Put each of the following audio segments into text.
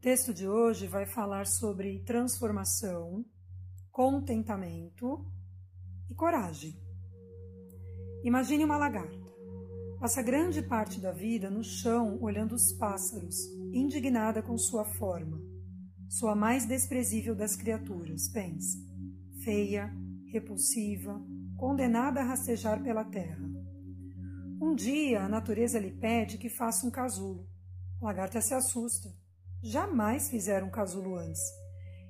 texto de hoje vai falar sobre transformação, contentamento e coragem. Imagine uma lagarta. Passa grande parte da vida no chão olhando os pássaros, indignada com sua forma. Sua mais desprezível das criaturas, pense. Feia, repulsiva, condenada a rastejar pela terra. Um dia a natureza lhe pede que faça um casulo. A lagarta se assusta Jamais fizeram casulo antes.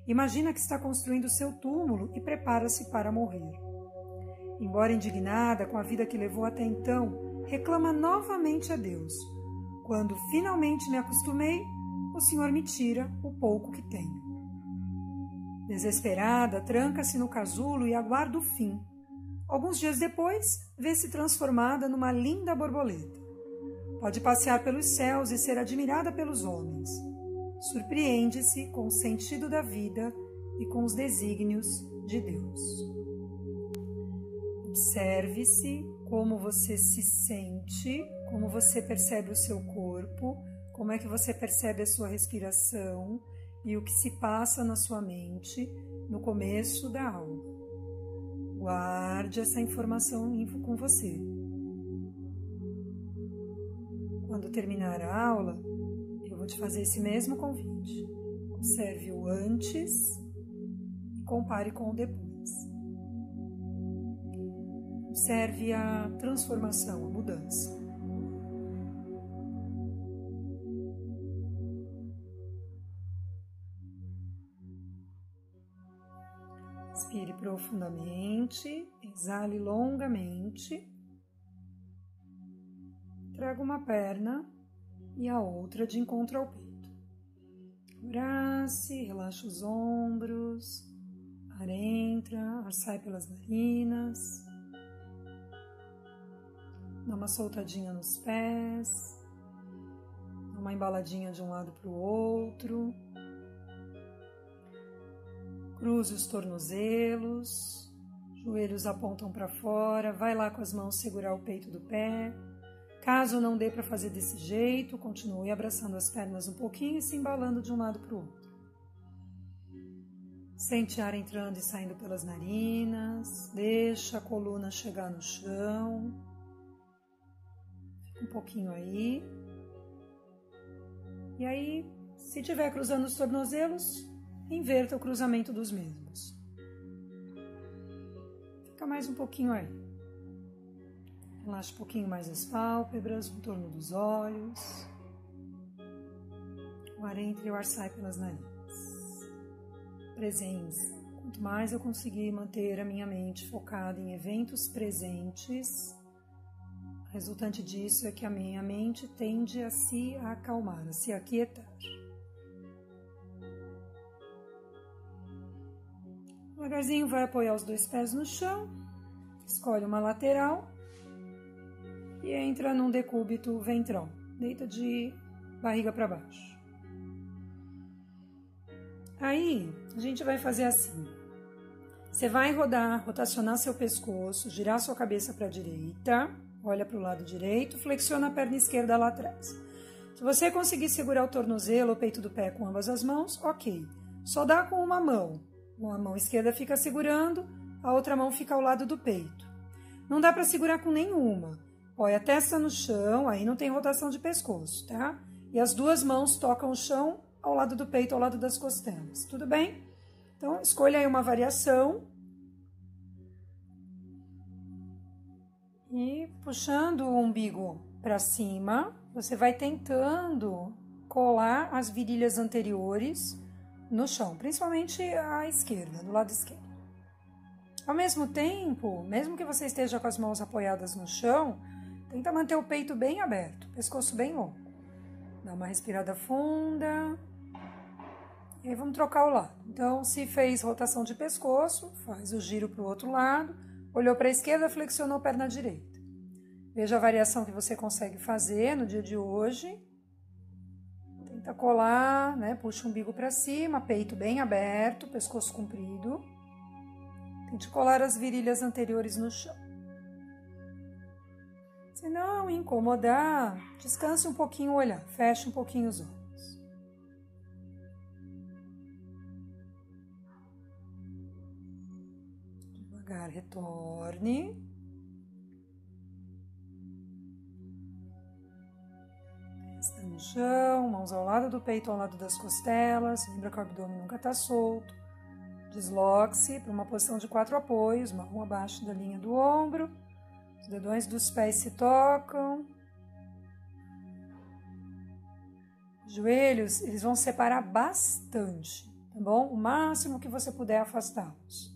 Imagina que está construindo seu túmulo e prepara-se para morrer. Embora indignada com a vida que levou até então, reclama novamente a Deus. Quando finalmente me acostumei, o Senhor me tira o pouco que tenho. Desesperada, tranca-se no casulo e aguarda o fim. Alguns dias depois, vê-se transformada numa linda borboleta. Pode passear pelos céus e ser admirada pelos homens surpreende-se com o sentido da vida e com os desígnios de Deus. Observe-se como você se sente, como você percebe o seu corpo, como é que você percebe a sua respiração e o que se passa na sua mente no começo da aula. Guarde essa informação com você. Quando terminar a aula, vou te fazer esse mesmo convite. Observe o antes e compare com o depois. Observe a transformação, a mudança. Inspire profundamente, exale longamente. Traga uma perna e a outra de encontro ao peito. Abrace, relaxa os ombros, ar entra, ar sai pelas narinas. Dá uma soltadinha nos pés, dá uma embaladinha de um lado para o outro. Cruze os tornozelos, joelhos apontam para fora, vai lá com as mãos segurar o peito do pé. Caso não dê para fazer desse jeito, continue abraçando as pernas um pouquinho e se embalando de um lado para o outro. Sente ar entrando e saindo pelas narinas, deixa a coluna chegar no chão. Fica um pouquinho aí. E aí, se estiver cruzando os tornozelos, inverta o cruzamento dos mesmos. Fica mais um pouquinho aí. Relaxa um pouquinho mais as pálpebras, o torno dos olhos. O ar entra e o ar sai pelas narinas. Presença. Quanto mais eu conseguir manter a minha mente focada em eventos presentes, resultante disso é que a minha mente tende a se acalmar, a se aquietar. Devagarzinho vai apoiar os dois pés no chão, escolhe uma lateral e entra num decúbito ventral. Deita de barriga para baixo. Aí a gente vai fazer assim. Você vai rodar, rotacionar seu pescoço, girar sua cabeça para a direita, olha para o lado direito, flexiona a perna esquerda lá atrás. Se você conseguir segurar o tornozelo ou peito do pé com ambas as mãos, ok. Só dá com uma mão. Uma mão esquerda fica segurando, a outra mão fica ao lado do peito. Não dá para segurar com nenhuma. Põe a testa no chão, aí não tem rotação de pescoço, tá? E as duas mãos tocam o chão ao lado do peito, ao lado das costelas, tudo bem? Então, escolha aí uma variação. E puxando o umbigo para cima, você vai tentando colar as virilhas anteriores no chão, principalmente a esquerda, do lado esquerdo. Ao mesmo tempo, mesmo que você esteja com as mãos apoiadas no chão, Tenta manter o peito bem aberto, pescoço bem longo. Dá uma respirada funda. E aí vamos trocar o lado. Então, se fez rotação de pescoço, faz o giro para o outro lado. Olhou para a esquerda, flexionou perna direita. Veja a variação que você consegue fazer no dia de hoje. Tenta colar, né? Puxa o umbigo para cima, peito bem aberto, pescoço comprido. Tente colar as virilhas anteriores no chão. Se não incomodar, descanse um pouquinho o olhar, feche um pouquinho os olhos. devagar, retorne. Está no chão, mãos ao lado do peito, ao lado das costelas. Lembra que o abdômen nunca está solto. Desloque-se para uma posição de quatro apoios, mão abaixo da linha do ombro. Os dedões dos pés se tocam. Os joelhos, eles vão separar bastante, tá bom? O máximo que você puder afastá-los.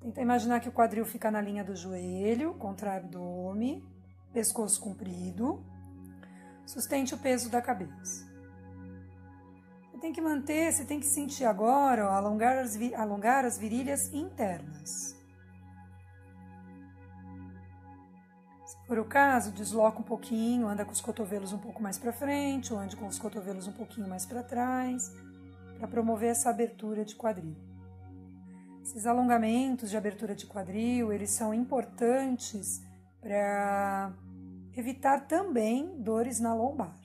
Tenta imaginar que o quadril fica na linha do joelho, contra o abdômen, pescoço comprido. Sustente o peso da cabeça. Você tem que manter, você tem que sentir agora, ó, alongar, as, alongar as virilhas internas. For o caso, desloca um pouquinho, anda com os cotovelos um pouco mais para frente, ou ande com os cotovelos um pouquinho mais para trás, para promover essa abertura de quadril. Esses alongamentos de abertura de quadril, eles são importantes para evitar também dores na lombar.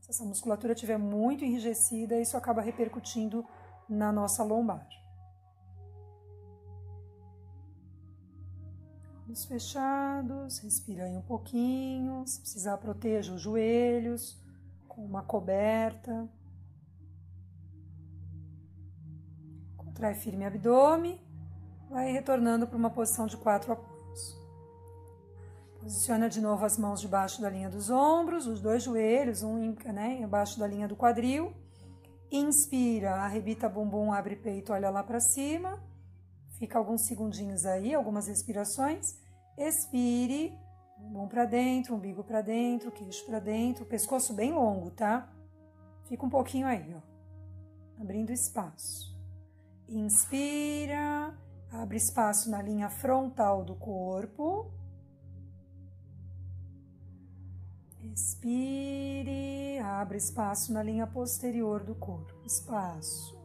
Se essa musculatura estiver muito enrijecida, isso acaba repercutindo na nossa lombar. Olhos fechados, respira aí um pouquinho. Se precisar, proteja os joelhos com uma coberta. Contrai firme o abdômen. Vai retornando para uma posição de quatro apoios. Posiciona de novo as mãos debaixo da linha dos ombros, os dois joelhos, um né, embaixo da linha do quadril. Inspira, arrebita bumbum, abre peito, olha lá para cima. Fica alguns segundinhos aí, algumas respirações. Expire, bumbum para dentro, umbigo para dentro, queixo para dentro, pescoço bem longo, tá? Fica um pouquinho aí, ó. Abrindo espaço. Inspira, abre espaço na linha frontal do corpo. Expire, abre espaço na linha posterior do corpo. Espaço.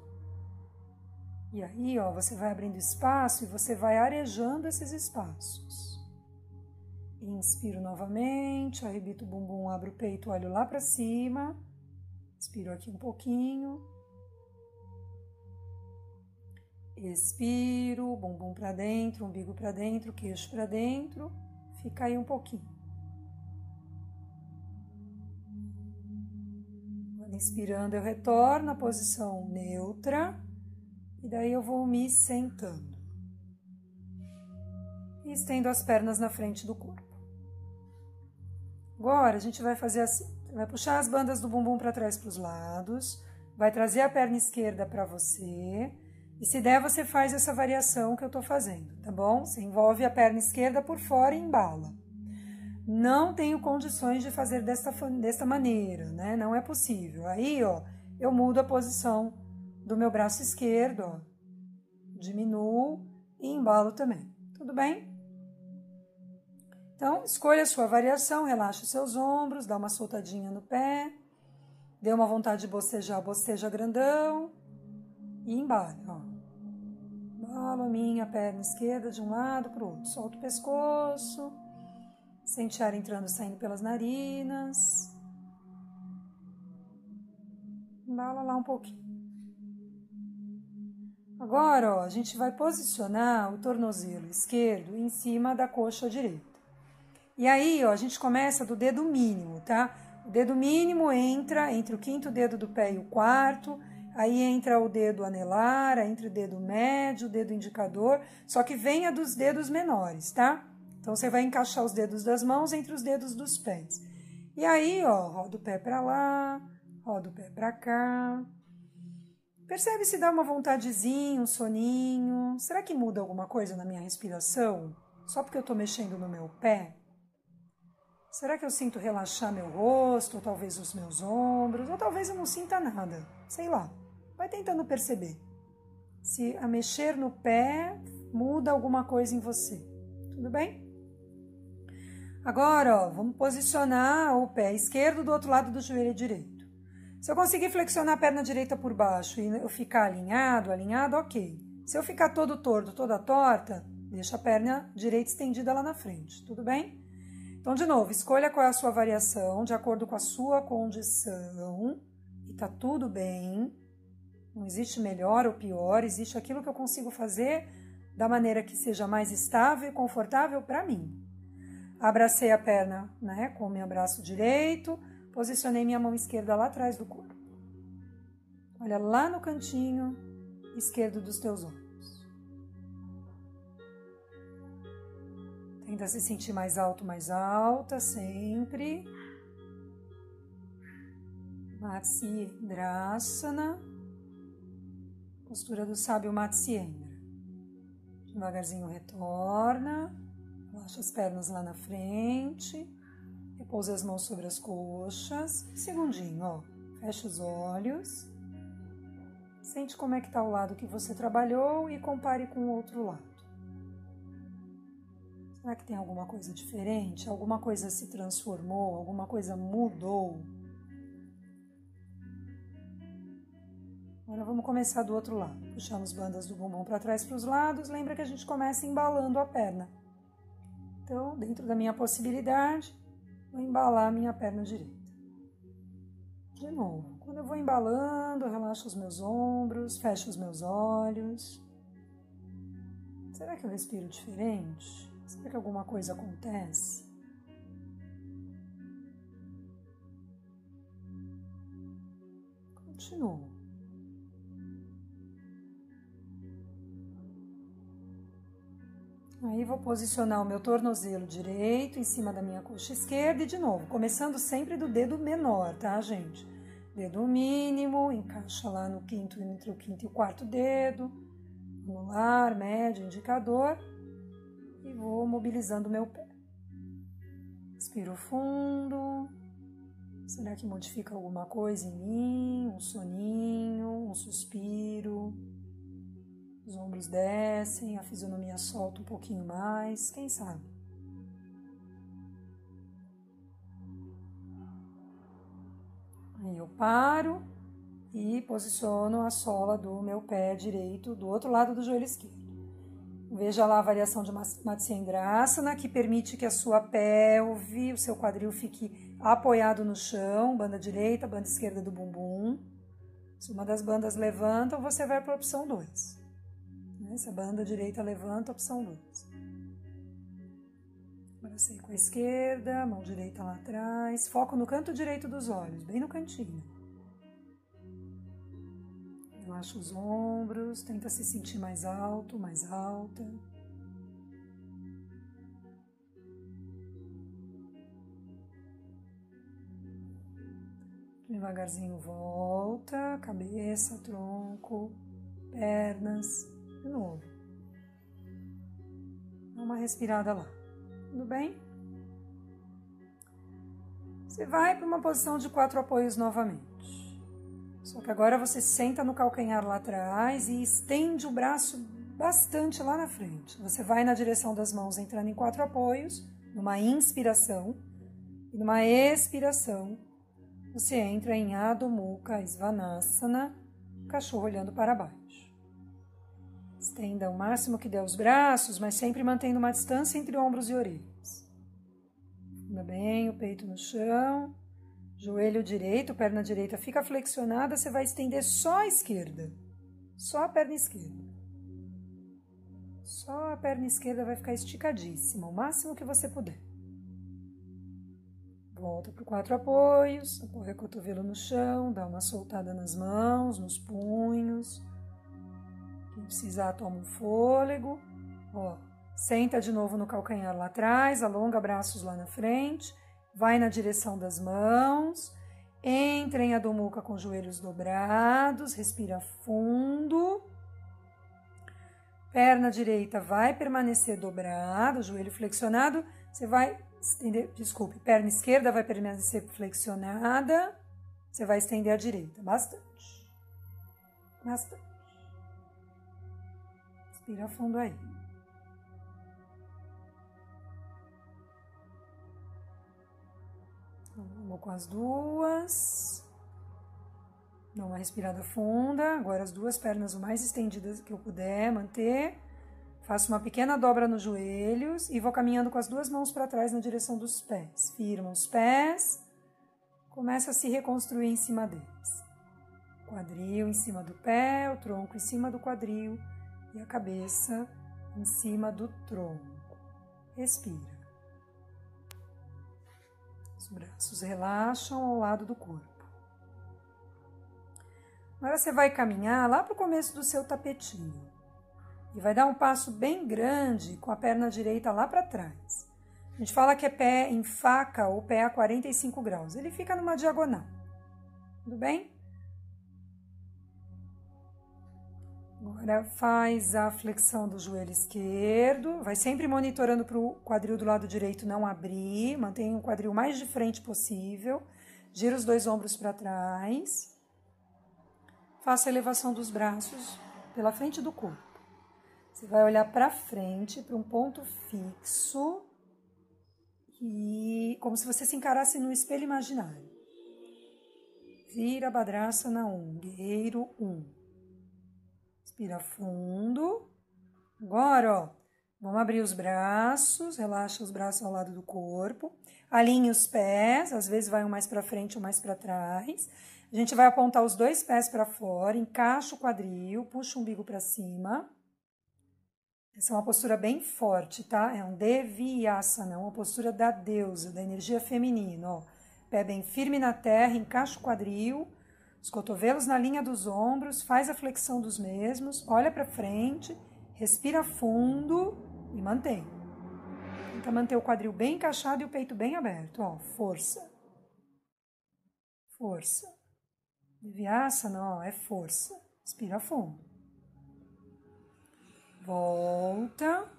E aí, ó, você vai abrindo espaço e você vai arejando esses espaços. Inspiro novamente, arrebito o bumbum, abro o peito, olho lá para cima. Inspiro aqui um pouquinho. Expiro, bumbum para dentro, umbigo para dentro, queixo para dentro. Fica aí um pouquinho. Inspirando, eu retorno à posição neutra e daí eu vou me sentando. E estendo as pernas na frente do corpo. Agora a gente vai fazer assim: vai puxar as bandas do bumbum para trás para os lados, vai trazer a perna esquerda para você. E se der, você faz essa variação que eu estou fazendo, tá bom? Você envolve a perna esquerda por fora e embala não tenho condições de fazer desta, desta maneira, né? Não é possível. Aí, ó, eu mudo a posição do meu braço esquerdo, ó. Diminuo e embalo também. Tudo bem? Então, escolha a sua variação, relaxe seus ombros, dá uma soltadinha no pé, dê uma vontade de bocejar, boceja grandão e embale, ó. Embalo a minha perna esquerda de um lado para o outro, solta o pescoço Sente ar entrando e saindo pelas narinas. Embala lá um pouquinho. Agora, ó, a gente vai posicionar o tornozelo esquerdo em cima da coxa direita. E aí, ó, a gente começa do dedo mínimo, tá? O dedo mínimo entra entre o quinto dedo do pé e o quarto, aí entra o dedo anelar, entre o dedo médio, o dedo indicador, só que venha dos dedos menores, tá? Então você vai encaixar os dedos das mãos entre os dedos dos pés. E aí, ó, roda o pé para lá, roda o pé para cá. Percebe se dá uma vontadezinha, um soninho. Será que muda alguma coisa na minha respiração? Só porque eu estou mexendo no meu pé? Será que eu sinto relaxar meu rosto, ou talvez os meus ombros, ou talvez eu não sinta nada? Sei lá. Vai tentando perceber. Se a mexer no pé muda alguma coisa em você. Tudo bem? Agora, ó, vamos posicionar o pé esquerdo do outro lado do joelho direito. Se eu conseguir flexionar a perna direita por baixo e eu ficar alinhado, alinhado, ok. Se eu ficar todo torto, toda torta, deixa a perna direita estendida lá na frente, tudo bem? Então, de novo, escolha qual é a sua variação, de acordo com a sua condição, e tá tudo bem. Não existe melhor ou pior, existe aquilo que eu consigo fazer da maneira que seja mais estável e confortável para mim. Abracei a perna né, com o meu braço direito, posicionei minha mão esquerda lá atrás do corpo. Olha lá no cantinho esquerdo dos teus olhos. Tenta se sentir mais alto, mais alta, sempre. Matsyendrasana. Postura do sábio Matsyendra. Devagarzinho retorna. Relaxa as pernas lá na frente. Repousa as mãos sobre as coxas. Segundinho, ó. Fecha os olhos. Sente como é que está o lado que você trabalhou e compare com o outro lado. Será que tem alguma coisa diferente? Alguma coisa se transformou? Alguma coisa mudou? Agora vamos começar do outro lado. Puxamos bandas do bumbum para trás para os lados. Lembra que a gente começa embalando a perna. Então, dentro da minha possibilidade, vou embalar a minha perna direita. De novo. Quando eu vou embalando, relaxo os meus ombros, fecho os meus olhos. Será que eu respiro diferente? Será que alguma coisa acontece? Continuo. Aí vou posicionar o meu tornozelo direito em cima da minha coxa esquerda e de novo, começando sempre do dedo menor, tá, gente? Dedo mínimo, encaixa lá no quinto, entre o quinto e o quarto dedo, anular, médio, indicador e vou mobilizando o meu pé. Respiro fundo. Será que modifica alguma coisa em mim? Um soninho, um suspiro. Os ombros descem, a fisionomia solta um pouquinho mais, quem sabe? Aí eu paro e posiciono a sola do meu pé direito do outro lado do joelho esquerdo. Veja lá a variação de Matsyendrasana, que permite que a sua pelve, o seu quadril fique apoiado no chão, banda direita, banda esquerda do bumbum. Se uma das bandas levanta, você vai para a opção 2. Né? Se a banda direita levanta, opção 2. Abracei com a esquerda, mão direita lá atrás. Foco no canto direito dos olhos, bem no cantinho. Relaxa os ombros, tenta se sentir mais alto, mais alta. Devagarzinho volta, cabeça, tronco, pernas, de novo. Dá uma respirada lá. Tudo bem? Você vai para uma posição de quatro apoios novamente. Só que agora você senta no calcanhar lá atrás e estende o braço bastante lá na frente. Você vai na direção das mãos entrando em quatro apoios, numa inspiração, e numa expiração você entra em Adho Mukha Svanasana, cachorro olhando para baixo. Estenda o máximo que der os braços, mas sempre mantendo uma distância entre ombros e orelhas. Funda bem o peito no chão Joelho direito, perna direita fica flexionada, você vai estender só a esquerda. Só a perna esquerda. Só a perna esquerda vai ficar esticadíssima, o máximo que você puder. Volta para quatro apoios, apoia o cotovelo no chão, dá uma soltada nas mãos, nos punhos. Quem precisar, toma um fôlego. Ó, senta de novo no calcanhar lá atrás, alonga braços lá na frente vai na direção das mãos, entra em Adho com joelhos dobrados, respira fundo. Perna direita vai permanecer dobrada, joelho flexionado. Você vai estender, desculpe, perna esquerda vai permanecer flexionada. Você vai estender a direita, bastante. Bastante. Respira fundo aí. Vou com as duas. Dá uma respirada funda. Agora as duas pernas o mais estendidas que eu puder manter. Faço uma pequena dobra nos joelhos e vou caminhando com as duas mãos para trás na direção dos pés. Firma os pés. Começa a se reconstruir em cima deles. Quadril em cima do pé, o tronco em cima do quadril e a cabeça em cima do tronco. Respira. Os braços relaxam ao lado do corpo. Agora você vai caminhar lá para o começo do seu tapetinho e vai dar um passo bem grande com a perna direita lá para trás. A gente fala que é pé em faca ou pé a 45 graus. Ele fica numa diagonal. Tudo bem? Agora faz a flexão do joelho esquerdo, vai sempre monitorando para o quadril do lado direito não abrir, mantenha o quadril mais de frente possível, gira os dois ombros para trás, faça a elevação dos braços pela frente do corpo. Você vai olhar para frente, para um ponto fixo, e como se você se encarasse no espelho imaginário. Vira na 1, guerreiro 1. Respira fundo. Agora, ó, vamos abrir os braços, relaxa os braços ao lado do corpo. Alinhe os pés, às vezes vai um mais para frente, um mais para trás. A gente vai apontar os dois pés para fora, encaixa o quadril, puxa o umbigo para cima. Essa é uma postura bem forte, tá? É um Devyasana, uma postura da deusa, da energia feminina, ó. Pé bem firme na terra, encaixa o quadril, os cotovelos na linha dos ombros, faz a flexão dos mesmos, olha para frente, respira fundo e mantém. Tenta manter o quadril bem encaixado e o peito bem aberto. Ó, força. Força. Vinyasa, ó, é força. Respira fundo. Volta.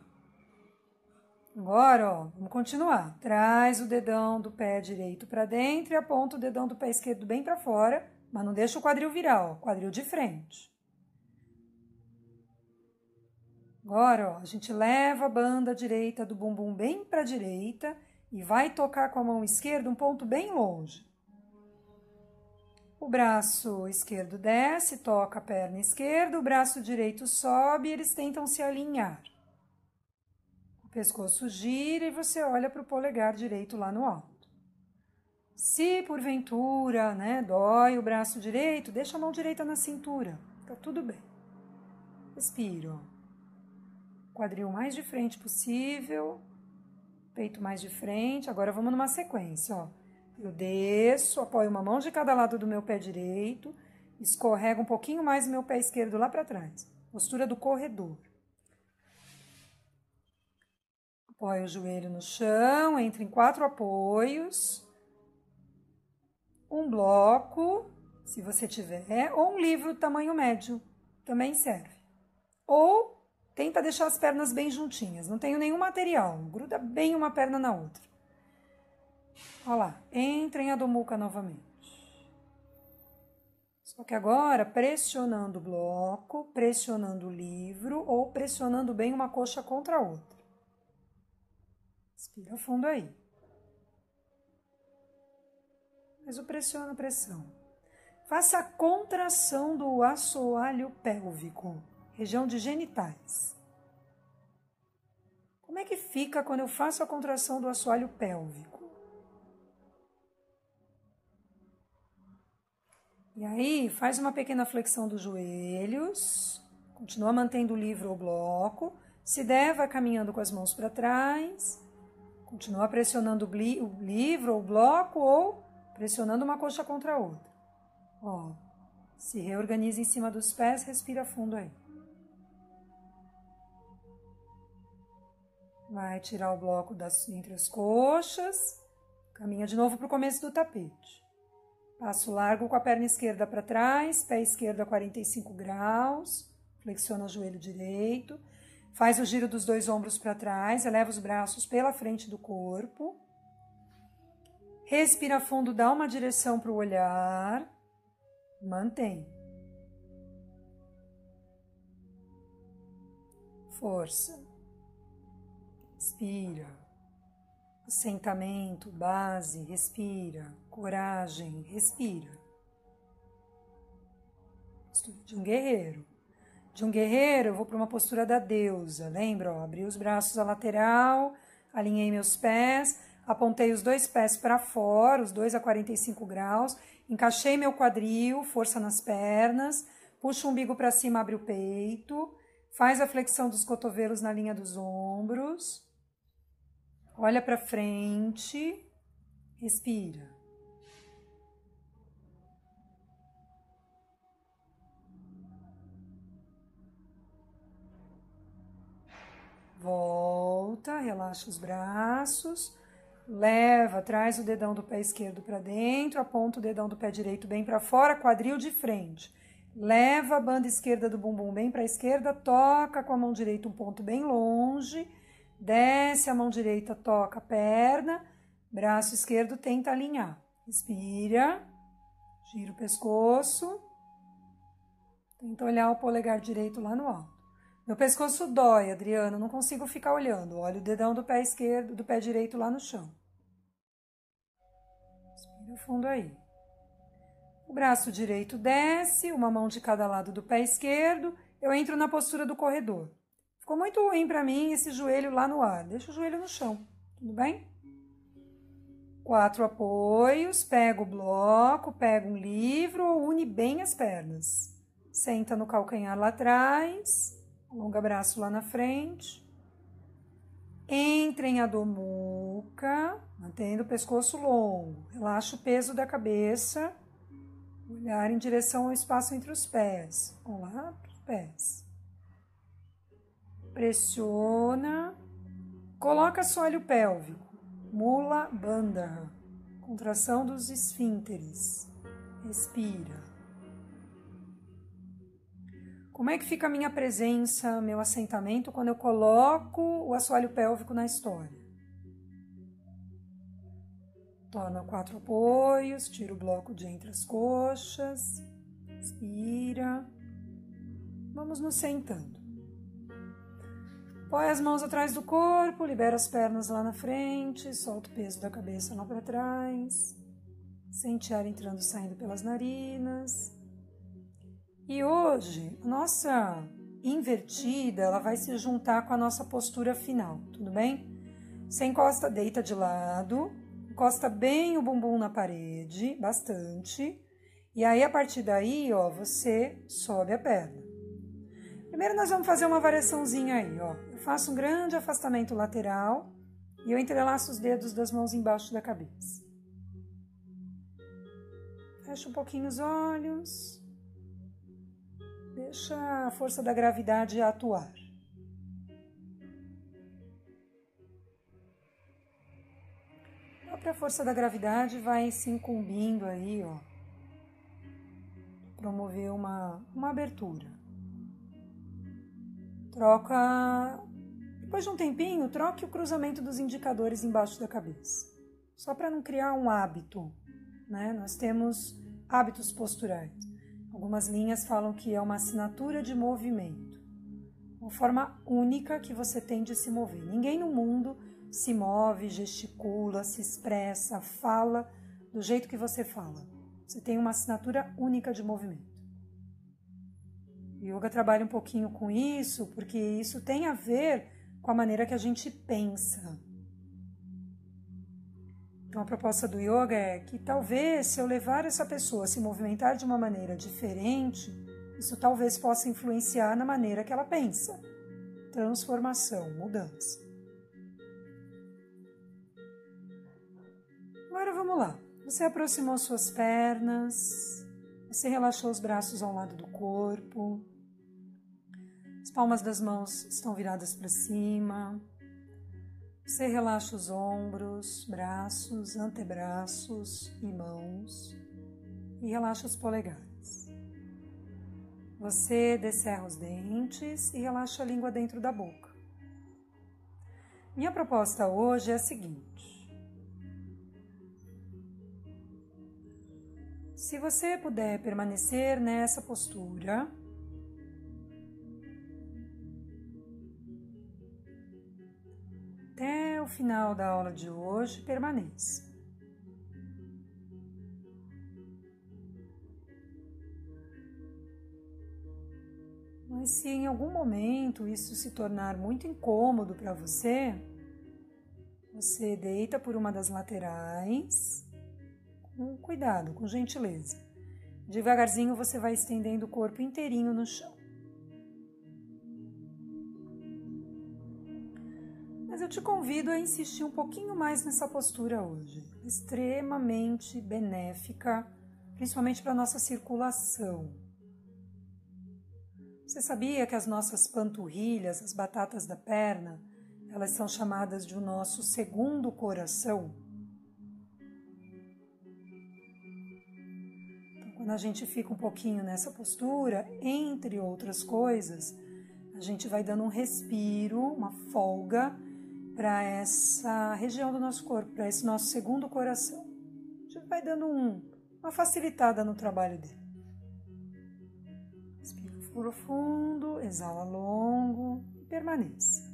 Agora, ó, vamos continuar. Traz o dedão do pé direito para dentro e aponta o dedão do pé esquerdo bem para fora mas não deixa o quadril virar, ó, quadril de frente. Agora, ó, a gente leva a banda direita do bumbum bem para a direita e vai tocar com a mão esquerda um ponto bem longe. O braço esquerdo desce, toca a perna esquerda, o braço direito sobe e eles tentam se alinhar. O pescoço gira e você olha para o polegar direito lá no alto. Se porventura, né, dói o braço direito, deixa a mão direita na cintura. Tá tudo bem. Respiro. Quadril mais de frente possível. Peito mais de frente. Agora vamos numa sequência, ó. Eu desço, apoio uma mão de cada lado do meu pé direito, escorrego um pouquinho mais o meu pé esquerdo lá para trás. Postura do corredor. Apoio o joelho no chão, entre em quatro apoios um bloco, se você tiver, ou um livro tamanho médio, também serve. Ou tenta deixar as pernas bem juntinhas, não tenho nenhum material, gruda bem uma perna na outra. Olha lá, entra em Adomuca novamente. Só que agora pressionando o bloco, pressionando o livro ou pressionando bem uma coxa contra a outra. Respira fundo aí. Mas o pressiona a pressão. Faça a contração do assoalho pélvico, região de genitais. Como é que fica quando eu faço a contração do assoalho pélvico? E aí, faz uma pequena flexão dos joelhos, continua mantendo o livro ou bloco. Se der, vai caminhando com as mãos para trás, continua pressionando o livro ou bloco ou pressionando uma coxa contra a outra. Ó, se reorganiza em cima dos pés, respira fundo aí. Vai tirar o bloco das, entre as coxas, caminha de novo para o começo do tapete. Passo largo com a perna esquerda para trás, pé esquerdo a 45 graus, flexiona o joelho direito, faz o giro dos dois ombros para trás, eleva os braços pela frente do corpo. Respira fundo, dá uma direção para o olhar. Mantém. Força. Respira. Assentamento, base, respira. Coragem, respira. Postura de um guerreiro. De um guerreiro, eu vou para uma postura da deusa. Lembra? Abri os braços à lateral, alinhei meus pés apontei os dois pés para fora, os dois a 45 graus, encaixei meu quadril, força nas pernas, puxo o umbigo para cima, abre o peito, Faz a flexão dos cotovelos na linha dos ombros. Olha para frente. Respira. Volta, relaxa os braços. Leva, traz o dedão do pé esquerdo para dentro, aponta o dedão do pé direito bem para fora, quadril de frente. Leva a banda esquerda do bumbum bem para a esquerda, toca com a mão direita um ponto bem longe, desce a mão direita, toca a perna, braço esquerdo tenta alinhar. Respira, gira o pescoço, tenta olhar o polegar direito lá no alto. Meu pescoço dói, Adriano, não consigo ficar olhando. Olha o dedão do pé esquerdo, do pé direito lá no chão. Respira fundo aí. O braço direito desce, uma mão de cada lado do pé esquerdo. Eu entro na postura do corredor. Ficou muito ruim para mim esse joelho lá no ar. Deixa o joelho no chão, tudo bem? Quatro apoios, pega o bloco, pega um livro ou une bem as pernas. Senta no calcanhar lá atrás Alonga braço lá na frente. Entra em Adomuca, mantendo o pescoço longo. Relaxa o peso da cabeça. Olhar em direção ao espaço entre os pés. Olá para os pés. Pressiona. Coloca assoalho pélvico. Mula Bandha. Contração dos esfínteres. Respira. Como é que fica a minha presença, meu assentamento, quando eu coloco o assoalho pélvico na história? Torna quatro apoios, tira o bloco de entre as coxas, inspira. Vamos nos sentando. Põe as mãos atrás do corpo, libera as pernas lá na frente, solta o peso da cabeça lá para trás. Sente ar entrando e saindo pelas narinas. E hoje, nossa invertida, ela vai se juntar com a nossa postura final, tudo bem? Você encosta, deita de lado, encosta bem o bumbum na parede, bastante. E aí, a partir daí, ó, você sobe a perna. Primeiro nós vamos fazer uma variaçãozinha aí, ó. Eu faço um grande afastamento lateral e eu entrelaço os dedos das mãos embaixo da cabeça. Fecha um pouquinho os olhos. Deixa a força da gravidade atuar. A própria força da gravidade vai se incumbindo aí, ó, promover uma, uma abertura. Troca. Depois de um tempinho, troque o cruzamento dos indicadores embaixo da cabeça. Só para não criar um hábito, né? Nós temos hábitos posturais. Algumas linhas falam que é uma assinatura de movimento, uma forma única que você tem de se mover. Ninguém no mundo se move, gesticula, se expressa, fala do jeito que você fala. Você tem uma assinatura única de movimento. O yoga trabalha um pouquinho com isso, porque isso tem a ver com a maneira que a gente pensa. Então, a proposta do yoga é que talvez, se eu levar essa pessoa a se movimentar de uma maneira diferente, isso talvez possa influenciar na maneira que ela pensa. Transformação, mudança. Agora vamos lá. Você aproximou suas pernas, você relaxou os braços ao lado do corpo, as palmas das mãos estão viradas para cima. Você relaxa os ombros, braços, antebraços e mãos e relaxa os polegares. Você descerra os dentes e relaxa a língua dentro da boca. Minha proposta hoje é a seguinte: se você puder permanecer nessa postura, final da aula de hoje, permaneça. Mas se em algum momento isso se tornar muito incômodo para você, você deita por uma das laterais, com cuidado, com gentileza. Devagarzinho você vai estendendo o corpo inteirinho no chão. Te convido a insistir um pouquinho mais nessa postura hoje, extremamente benéfica, principalmente para a nossa circulação. Você sabia que as nossas panturrilhas, as batatas da perna, elas são chamadas de o nosso segundo coração? Então, quando a gente fica um pouquinho nessa postura, entre outras coisas, a gente vai dando um respiro, uma folga para essa região do nosso corpo, para esse nosso segundo coração. A gente vai dando um, uma facilitada no trabalho dele. Respira profundo, exala longo e permaneça.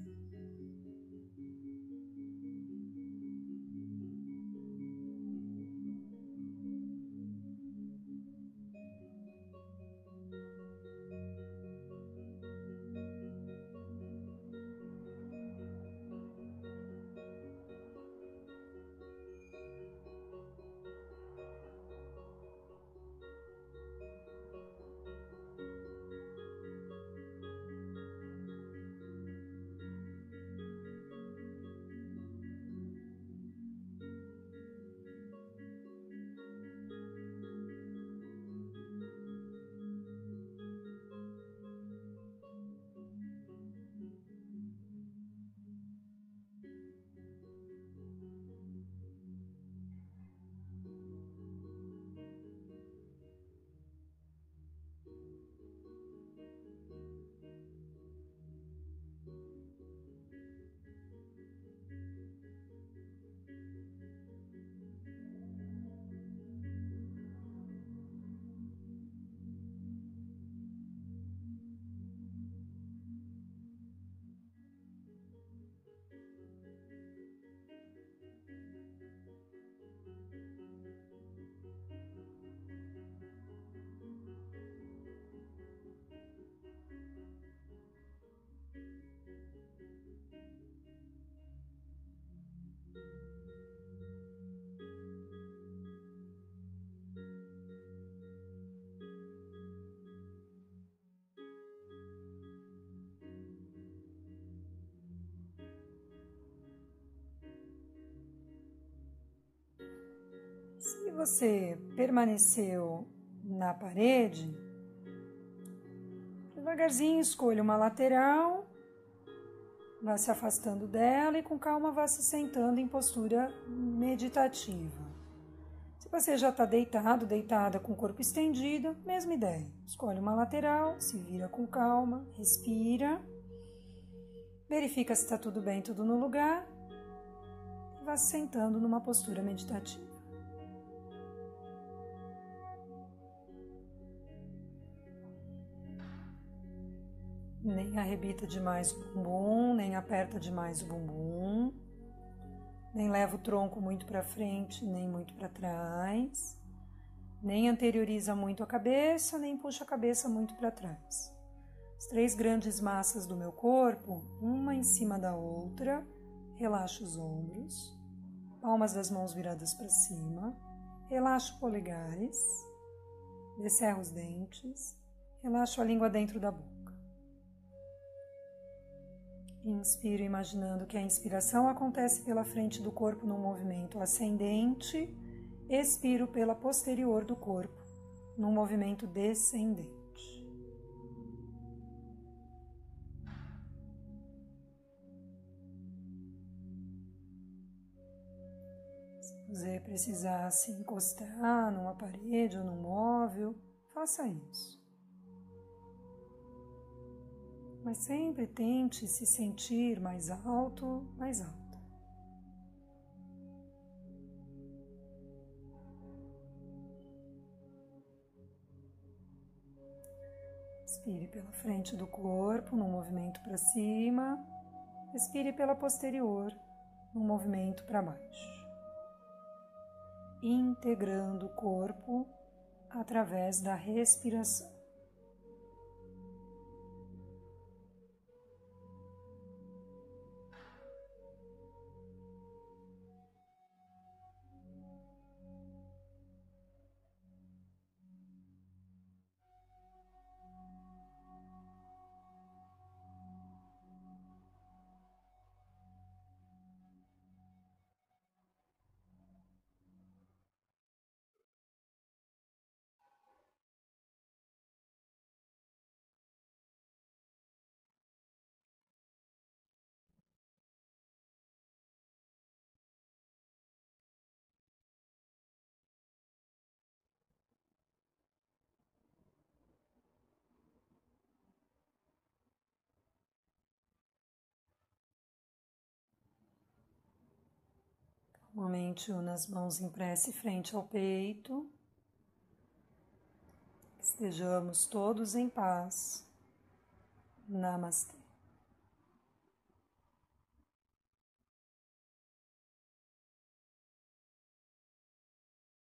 Você permaneceu na parede, devagarzinho escolha uma lateral, vá se afastando dela e com calma vá se sentando em postura meditativa. Se você já está deitado, deitada com o corpo estendido, mesma ideia. Escolhe uma lateral, se vira com calma, respira, verifica se está tudo bem, tudo no lugar e vá se sentando numa postura meditativa. Nem arrebita demais o bumbum, nem aperta demais o bumbum, nem leva o tronco muito para frente, nem muito para trás, nem anterioriza muito a cabeça, nem puxa a cabeça muito para trás. As três grandes massas do meu corpo, uma em cima da outra, relaxa os ombros, palmas das mãos viradas para cima, relaxa polegares, descerra os dentes, relaxa a língua dentro da boca. Inspiro imaginando que a inspiração acontece pela frente do corpo num movimento ascendente, expiro pela posterior do corpo num movimento descendente. Se você precisar se encostar numa parede ou num móvel, faça isso. Mas sempre tente se sentir mais alto, mais alto. Expire pela frente do corpo, num movimento para cima. Expire pela posterior, num movimento para baixo. Integrando o corpo através da respiração. Momente una as mãos em prece frente ao peito. Estejamos todos em paz. Namastê.